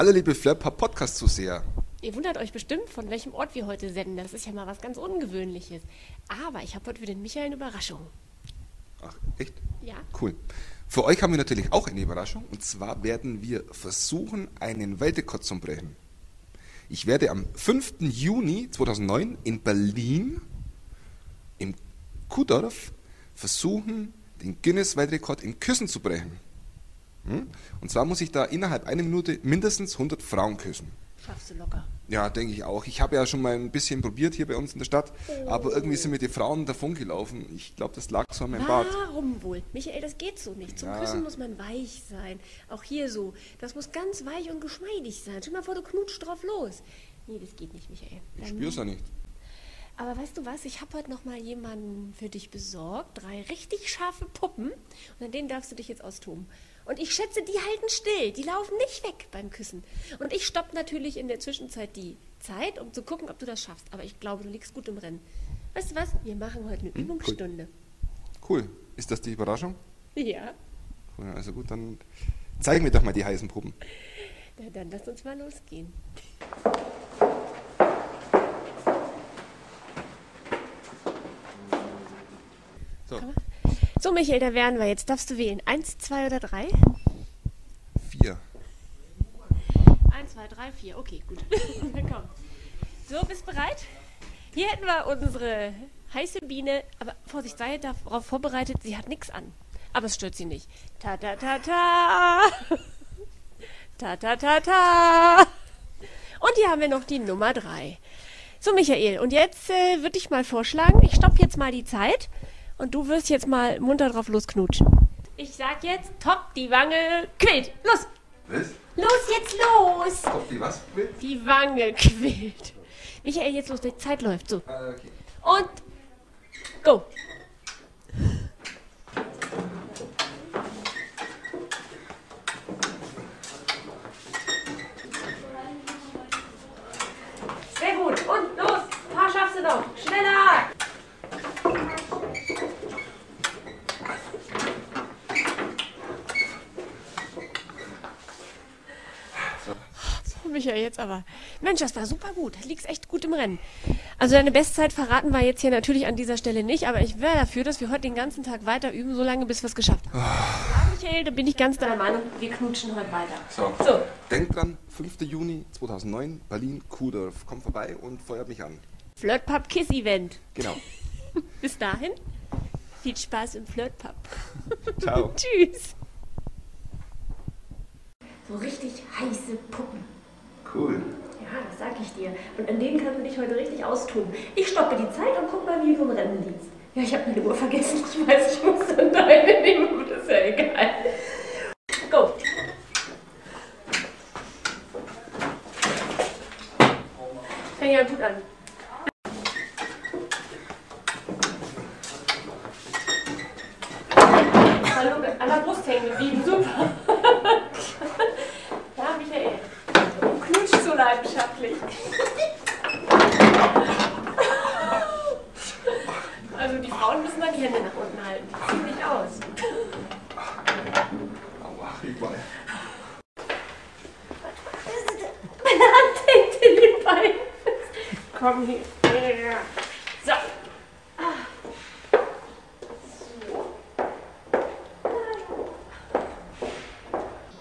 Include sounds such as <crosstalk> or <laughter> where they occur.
Hallo liebe Flirtpub Podcast-Zuseher. Ihr wundert euch bestimmt, von welchem Ort wir heute senden. Das ist ja mal was ganz Ungewöhnliches. Aber ich habe heute für den Michael eine Überraschung. Ach, echt? Ja. Cool. Für euch haben wir natürlich auch eine Überraschung. Und zwar werden wir versuchen, einen Weltrekord zu brechen. Ich werde am 5. Juni 2009 in Berlin im Kuhdorf versuchen, den Guinness-Weltrekord im Küssen zu brechen. Hm? Und zwar muss ich da innerhalb einer Minute mindestens 100 Frauen küssen. Schaffst du locker. Ja, denke ich auch. Ich habe ja schon mal ein bisschen probiert hier bei uns in der Stadt, aber irgendwie sind mir die Frauen davon gelaufen. Ich glaube, das lag so an meinem Bart. Warum wohl? Michael, das geht so nicht. Zum Ja. Küssen muss man weich sein. Auch hier so. Das muss ganz weich und geschmeidig sein. Stell mal vor, du knutscht drauf los. Nee, das geht nicht, Michael. Ich spür's ja nicht. Aber weißt du was? Ich habe heute noch mal jemanden für dich besorgt. Drei richtig scharfe Puppen. Und an denen darfst du dich jetzt austoben. Und ich schätze, die halten still. Die laufen nicht weg beim Küssen. Und ich stopp natürlich in der Zwischenzeit die Zeit, um zu gucken, ob du das schaffst. Aber ich glaube, du liegst gut im Rennen. Weißt du was? Wir machen heute eine Übungsstunde. Cool. Ist das die Überraschung? Ja. Cool, Also gut, dann zeigen wir doch mal die heißen Puppen. Na, dann lass uns mal losgehen. So, So, Michael, da wären wir. Jetzt darfst du wählen. Eins, zwei oder drei? vier. Eins, zwei, drei, vier. Okay, gut. <laughs> So, bist bereit? Hier hätten wir unsere heiße Biene. Aber Vorsicht, sei darauf vorbereitet, sie hat nichts an. Aber es stört sie nicht. Ta ta ta ta. <laughs> Ta ta ta ta. Und hier haben wir noch die Nummer drei. So, Michael, und jetzt äh, würde ich mal vorschlagen, ich stopp jetzt mal die Zeit und du wirst jetzt mal munter drauf losknutschen. Ich sag jetzt, top, die Wange quillt. Los, Was? los, jetzt los. Kommt die was? Die Wange quillt. Michael, jetzt los, die Zeit läuft. So. Ah, okay. Und go. Sehr gut. Und los. Ein paar schaffst du noch. Schneller. So, Michael, jetzt aber. Mensch, das war super gut. Du liegst echt gut im Rennen. Also deine Bestzeit verraten wir jetzt hier natürlich an dieser Stelle nicht, aber ich wäre dafür, dass wir heute den ganzen Tag weiter üben, so lange bis wir es geschafft haben. Ja, Michael, da bin ich ganz deiner Meinung. Wir knutschen heute weiter. So. So. Denkt dran, 5. Juni 2009, Berlin, Kuhdorf. Kommt vorbei und feuert mich an. Flirtpub Kiss Event. Genau. <laughs> Bis dahin, viel Spaß im Flirtpub. <laughs> Ciao. <laughs> Tschüss. So richtig heiße Puppen. Cool. Ja, das sag ich dir. Und an denen kannst du dich heute richtig austoben. Ich stoppe die Zeit und guck mal, wie du im Rennen liegst. Ja, ich habe meine Uhr vergessen. Ich weiß, ich muss dann deine nehmen, aber das ist ja egal. Go. Fängt ja gut an. Hallo, an der Brust hängen geblieben. Super. Ja, Michael. Du knutschst so leidenschaftlich. Also die Frauen müssen dann die Hände nach unten halten. Die ziehen nicht aus. Aua, überall. Meine Hand hängt in den Beinen. Komm hier.